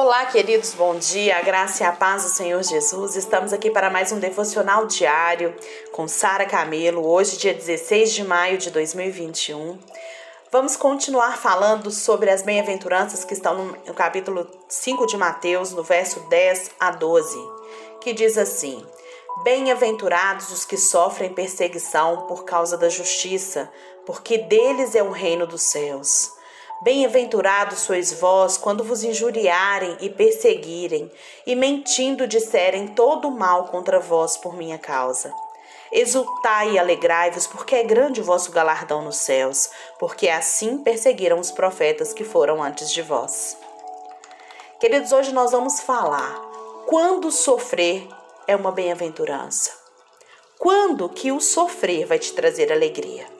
Olá, queridos, bom dia, a graça e a paz do Senhor Jesus. Estamos aqui para mais um devocional diário com Sara Camelo, hoje, dia 16 de maio de 2021. Vamos continuar falando sobre as bem-aventuranças que estão no capítulo 5 de Mateus, no verso 10 a 12, que diz assim: Bem-aventurados os que sofrem perseguição por causa da justiça, porque deles é o reino dos céus. Bem-aventurados sois vós quando vos injuriarem e perseguirem, e mentindo disserem todo o mal contra vós por minha causa. Exultai e alegrai-vos, porque é grande o vosso galardão nos céus, porque assim perseguiram os profetas que foram antes de vós. Queridos, hoje nós vamos falar quando sofrer é uma bem-aventurança. Quando que o sofrer vai te trazer alegria?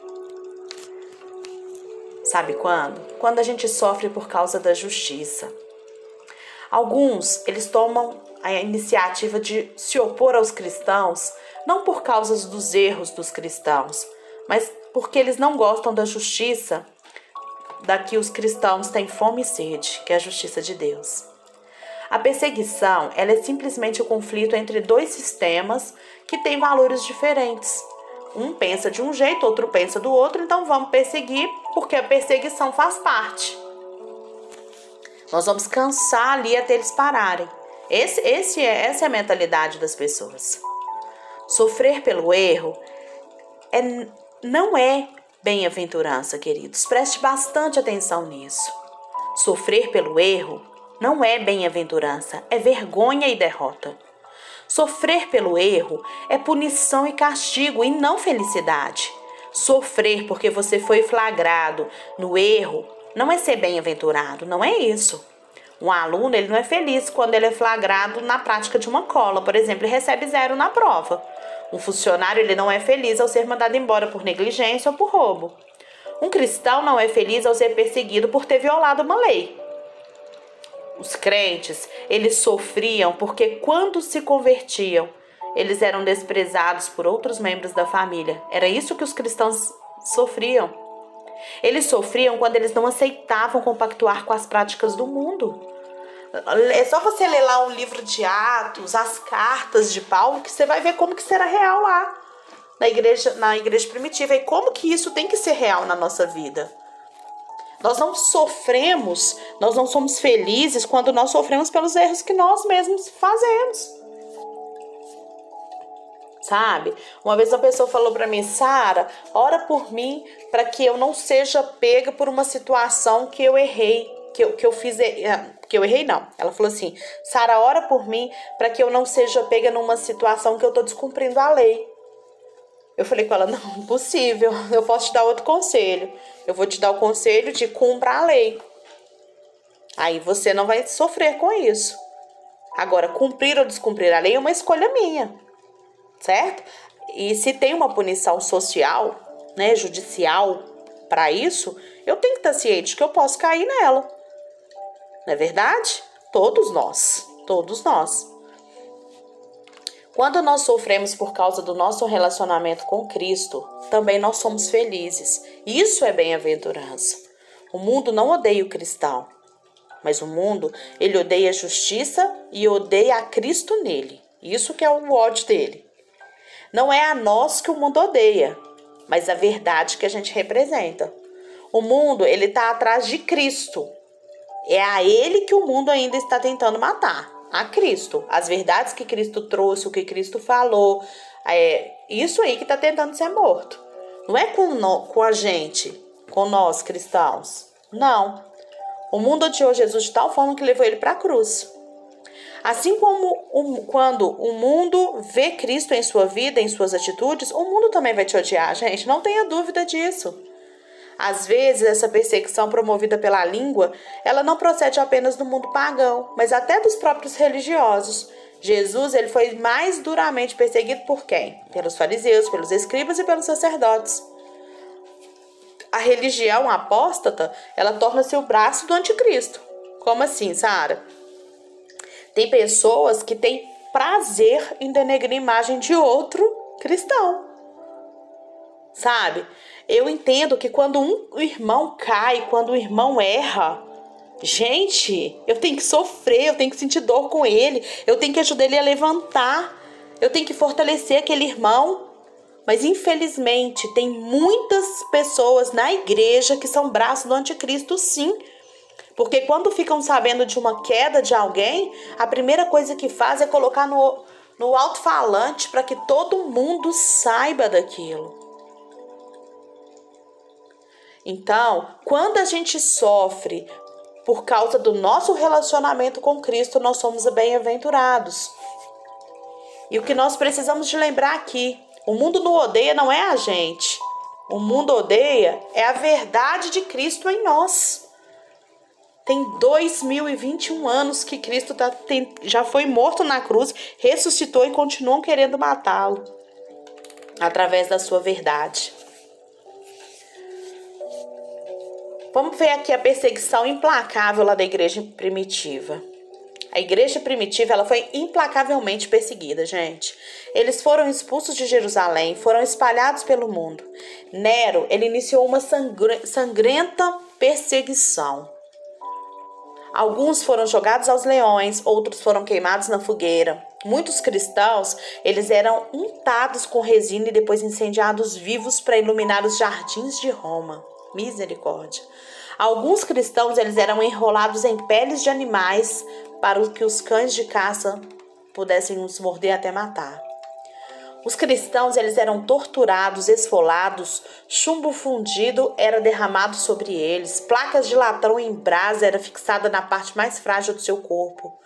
Sabe quando? Quando a gente sofre por causa da justiça. Alguns, eles tomam a iniciativa de se opor aos cristãos, não por causa dos erros dos cristãos, mas porque eles não gostam da justiça da que os cristãos têm fome e sede, que é a justiça de Deus. A perseguição, ela é simplesmente o conflito entre dois sistemas que têm valores diferentes. Um pensa de um jeito, outro pensa do outro, então vamos perseguir porque a perseguição faz parte. Nós vamos cansar ali até eles pararem. Esse, esse é, essa é a mentalidade das pessoas. Sofrer pelo erro é, não é bem-aventurança, queridos. Preste bastante atenção nisso. Sofrer pelo erro não é bem-aventurança, é vergonha e derrota. Sofrer pelo erro é punição e castigo e não felicidade. Sofrer porque você foi flagrado no erro não é ser bem-aventurado, não é isso. Um aluno ele não é feliz quando ele é flagrado na prática de uma cola, por exemplo, e recebe zero na prova. Um funcionário ele não é feliz ao ser mandado embora por negligência ou por roubo. Um cristão não é feliz ao ser perseguido por ter violado uma lei. Os crentes, eles sofriam porque quando se convertiam, eles eram desprezados por outros membros da família. Era isso que os cristãos sofriam. Eles sofriam quando eles não aceitavam compactuar com as práticas do mundo. É só você ler lá o livro de Atos, as cartas de Paulo, que você vai ver como que será real lá na igreja, na igreja primitiva e como que isso tem que ser real na nossa vida. Nós não sofremos, nós não somos felizes quando nós sofremos pelos erros que nós mesmos fazemos. Sabe? Uma vez uma pessoa falou para mim, Sara, ora por mim para que eu não seja pega por uma situação que eu errei, que eu, que eu fiz, eh, que eu errei não. Ela falou assim, Sara, ora por mim para que eu não seja pega numa situação que eu tô descumprindo a lei. Eu falei com ela: não, impossível, eu posso te dar outro conselho. Eu vou te dar o conselho de cumprir a lei. Aí você não vai sofrer com isso. Agora, cumprir ou descumprir a lei é uma escolha minha, certo? E se tem uma punição social, né, judicial para isso, eu tenho que estar ciente que eu posso cair nela. Não é verdade? Todos nós, todos nós. Quando nós sofremos por causa do nosso relacionamento com Cristo, também nós somos felizes. Isso é bem-aventurança. O mundo não odeia o cristão, mas o mundo, ele odeia a justiça e odeia a Cristo nele. Isso que é o ódio dele. Não é a nós que o mundo odeia, mas a verdade que a gente representa. O mundo, ele está atrás de Cristo. É a ele que o mundo ainda está tentando matar a Cristo. As verdades que Cristo trouxe, o que Cristo falou, é isso aí que está tentando ser morto. Não é com, no, com a gente, com nós cristãos. Não. O mundo odiou Jesus de tal forma que levou ele para a cruz. Assim como o, quando o mundo vê Cristo em sua vida, em suas atitudes, o mundo também vai te odiar, gente. Não tenha dúvida disso. Às vezes, essa perseguição promovida pela língua, ela não procede apenas do mundo pagão, mas até dos próprios religiosos. Jesus ele foi mais duramente perseguido por quem? Pelos fariseus, pelos escribas e pelos sacerdotes. A religião apóstata, ela torna-se o braço do anticristo. Como assim, Sara? Tem pessoas que têm prazer em denegrir a imagem de outro cristão. Sabe? Eu entendo que quando um irmão cai, quando o irmão erra, Gente, eu tenho que sofrer, eu tenho que sentir dor com ele, eu tenho que ajudar ele a levantar, eu tenho que fortalecer aquele irmão. Mas infelizmente tem muitas pessoas na igreja que são braços do anticristo, sim. Porque quando ficam sabendo de uma queda de alguém, a primeira coisa que faz é colocar no, no alto-falante para que todo mundo saiba daquilo. Então, quando a gente sofre por causa do nosso relacionamento com Cristo, nós somos bem-aventurados. E o que nós precisamos de lembrar aqui, o mundo não odeia não é a gente. O mundo odeia é a verdade de Cristo em nós. Tem 2021 anos que Cristo tá, tem, já foi morto na cruz, ressuscitou e continuam querendo matá-lo através da sua verdade. Vamos ver aqui a perseguição implacável lá da igreja primitiva. A igreja primitiva ela foi implacavelmente perseguida, gente. Eles foram expulsos de Jerusalém, foram espalhados pelo mundo. Nero ele iniciou uma sangrenta perseguição. Alguns foram jogados aos leões, outros foram queimados na fogueira. Muitos cristãos, eles eram untados com resina e depois incendiados vivos para iluminar os jardins de Roma. Misericórdia. Alguns cristãos eles eram enrolados em peles de animais para que os cães de caça pudessem os morder até matar. Os cristãos eles eram torturados, esfolados, chumbo fundido era derramado sobre eles, placas de latão em brasa era fixada na parte mais frágil do seu corpo.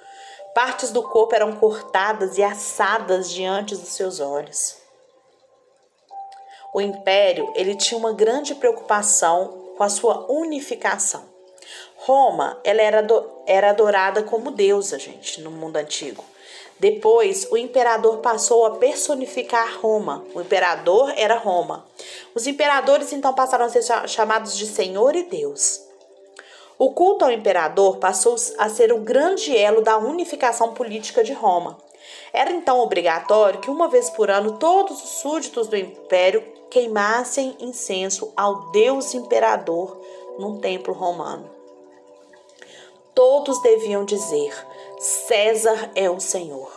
Partes do corpo eram cortadas e assadas diante dos seus olhos. O império ele tinha uma grande preocupação com a sua unificação. Roma ela era, era adorada como deusa, gente, no mundo antigo. Depois, o imperador passou a personificar Roma. O imperador era Roma. Os imperadores então passaram a ser chamados de Senhor e Deus. O culto ao imperador passou a ser o grande elo da unificação política de Roma. Era então obrigatório que uma vez por ano todos os súditos do império queimassem incenso ao Deus imperador num templo romano. Todos deviam dizer: César é o Senhor.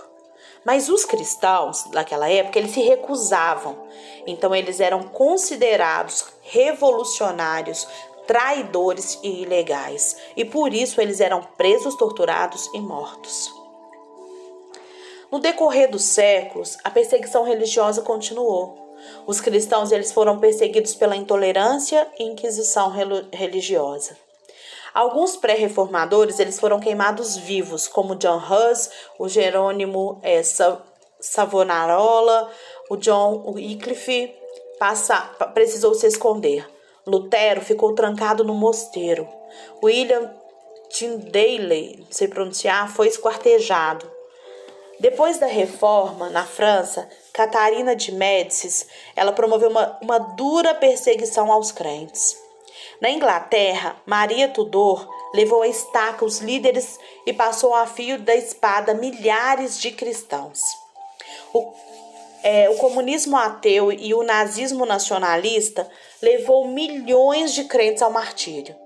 Mas os cristãos daquela época, eles se recusavam. Então eles eram considerados revolucionários, traidores e ilegais, e por isso eles eram presos, torturados e mortos. No decorrer dos séculos, a perseguição religiosa continuou. Os cristãos eles foram perseguidos pela intolerância e inquisição religiosa. Alguns pré-reformadores eles foram queimados vivos, como John Hus, o Jerônimo é, Savonarola, o John Wycliffe passa, precisou se esconder. Lutero ficou trancado no mosteiro. William Tyndale, não sei pronunciar, foi esquartejado. Depois da reforma na França, Catarina de Médicis, ela promoveu uma, uma dura perseguição aos crentes. Na Inglaterra, Maria Tudor levou a estaca os líderes e passou a fio da espada milhares de cristãos. O, é, o comunismo ateu e o nazismo nacionalista levou milhões de crentes ao martírio.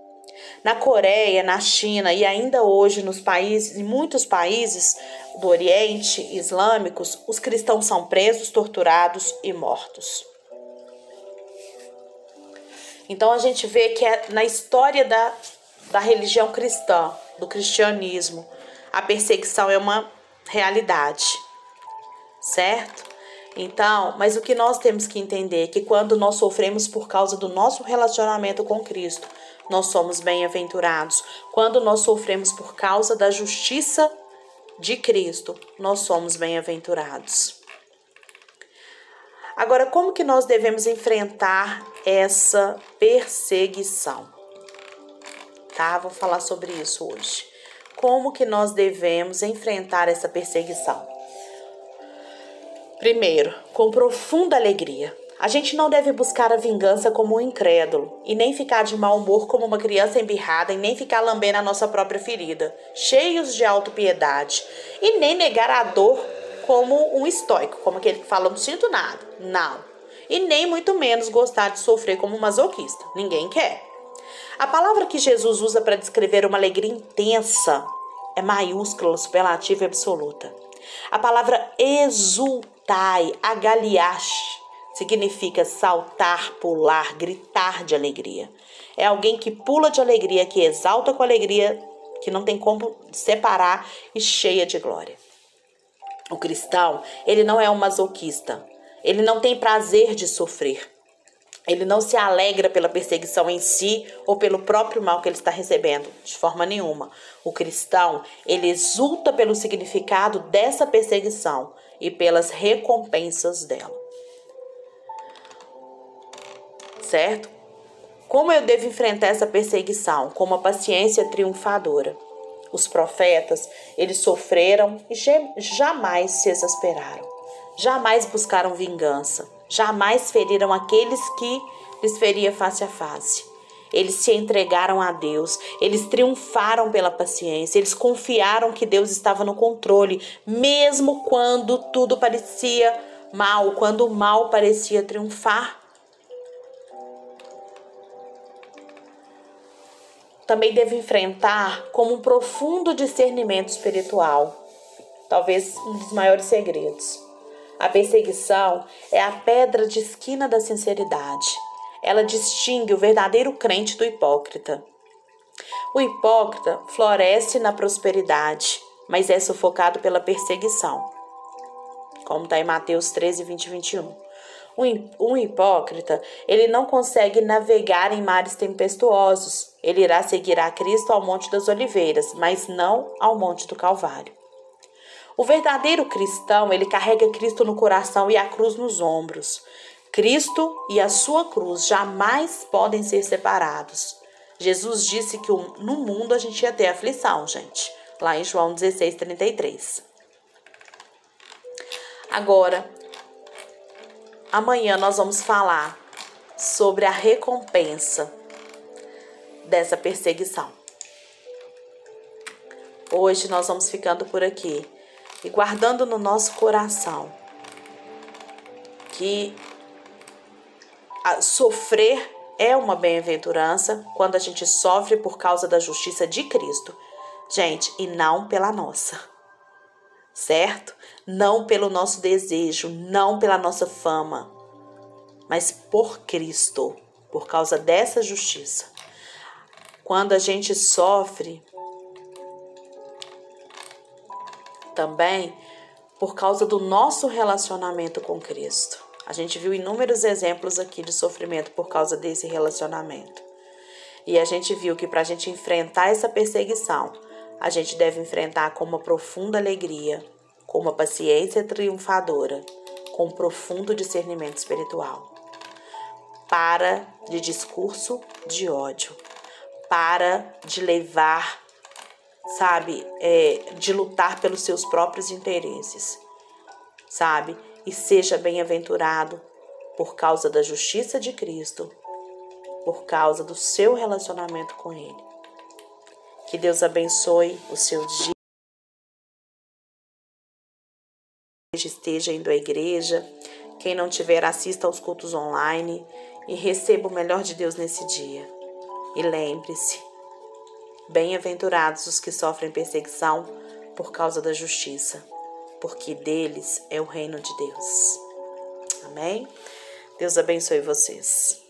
Na Coreia, na China e ainda hoje nos países, em muitos países do Oriente islâmicos, os cristãos são presos, torturados e mortos. Então a gente vê que é na história da, da religião cristã, do cristianismo, a perseguição é uma realidade, certo? Então, mas o que nós temos que entender é que quando nós sofremos por causa do nosso relacionamento com Cristo, nós somos bem-aventurados. Quando nós sofremos por causa da justiça de Cristo, nós somos bem-aventurados. Agora, como que nós devemos enfrentar essa perseguição? Tá? Vou falar sobre isso hoje. Como que nós devemos enfrentar essa perseguição? Primeiro, com profunda alegria. A gente não deve buscar a vingança como um incrédulo, e nem ficar de mau humor como uma criança embirrada, e nem ficar lambendo a nossa própria ferida, cheios de autopiedade, e nem negar a dor como um estoico, como aquele que fala, não sinto nada. Não. E nem muito menos gostar de sofrer como um masoquista. Ninguém quer. A palavra que Jesus usa para descrever uma alegria intensa é maiúscula, superlativa e absoluta. A palavra exultai, agaliash, significa saltar, pular, gritar de alegria. É alguém que pula de alegria, que exalta com alegria, que não tem como separar e cheia de glória. O cristão, ele não é um masoquista. Ele não tem prazer de sofrer. Ele não se alegra pela perseguição em si ou pelo próprio mal que ele está recebendo, de forma nenhuma. O cristão, ele exulta pelo significado dessa perseguição e pelas recompensas dela. Certo? Como eu devo enfrentar essa perseguição? Com uma paciência triunfadora. Os profetas, eles sofreram e jamais se exasperaram. Jamais buscaram vingança. Jamais feriram aqueles que lhes feria face a face. Eles se entregaram a Deus, eles triunfaram pela paciência, eles confiaram que Deus estava no controle, mesmo quando tudo parecia mal, quando o mal parecia triunfar. também devo enfrentar como um profundo discernimento espiritual, talvez um dos maiores segredos. A perseguição é a pedra de esquina da sinceridade. Ela distingue o verdadeiro crente do hipócrita. O hipócrita floresce na prosperidade, mas é sufocado pela perseguição. Como está em Mateus 13, 20 e 21. Um hipócrita, ele não consegue navegar em mares tempestuosos. Ele irá seguir a Cristo ao Monte das Oliveiras, mas não ao Monte do Calvário. O verdadeiro cristão, ele carrega Cristo no coração e a cruz nos ombros. Cristo e a sua cruz jamais podem ser separados. Jesus disse que no mundo a gente ia ter aflição, gente. Lá em João 16, 33. Agora, Amanhã nós vamos falar sobre a recompensa dessa perseguição. Hoje nós vamos ficando por aqui e guardando no nosso coração que sofrer é uma bem-aventurança quando a gente sofre por causa da justiça de Cristo. Gente, e não pela nossa. Certo? não pelo nosso desejo, não pela nossa fama, mas por Cristo, por causa dessa justiça. Quando a gente sofre, também por causa do nosso relacionamento com Cristo. A gente viu inúmeros exemplos aqui de sofrimento por causa desse relacionamento. E a gente viu que para a gente enfrentar essa perseguição, a gente deve enfrentar com uma profunda alegria, com uma paciência triunfadora, com um profundo discernimento espiritual. Para de discurso de ódio, para de levar, sabe, é, de lutar pelos seus próprios interesses, sabe, e seja bem-aventurado por causa da justiça de Cristo, por causa do seu relacionamento com Ele. Que Deus abençoe o seu dia. esteja indo à igreja. Quem não tiver, assista aos cultos online e receba o melhor de Deus nesse dia. E lembre-se: bem-aventurados os que sofrem perseguição por causa da justiça, porque deles é o reino de Deus. Amém? Deus abençoe vocês.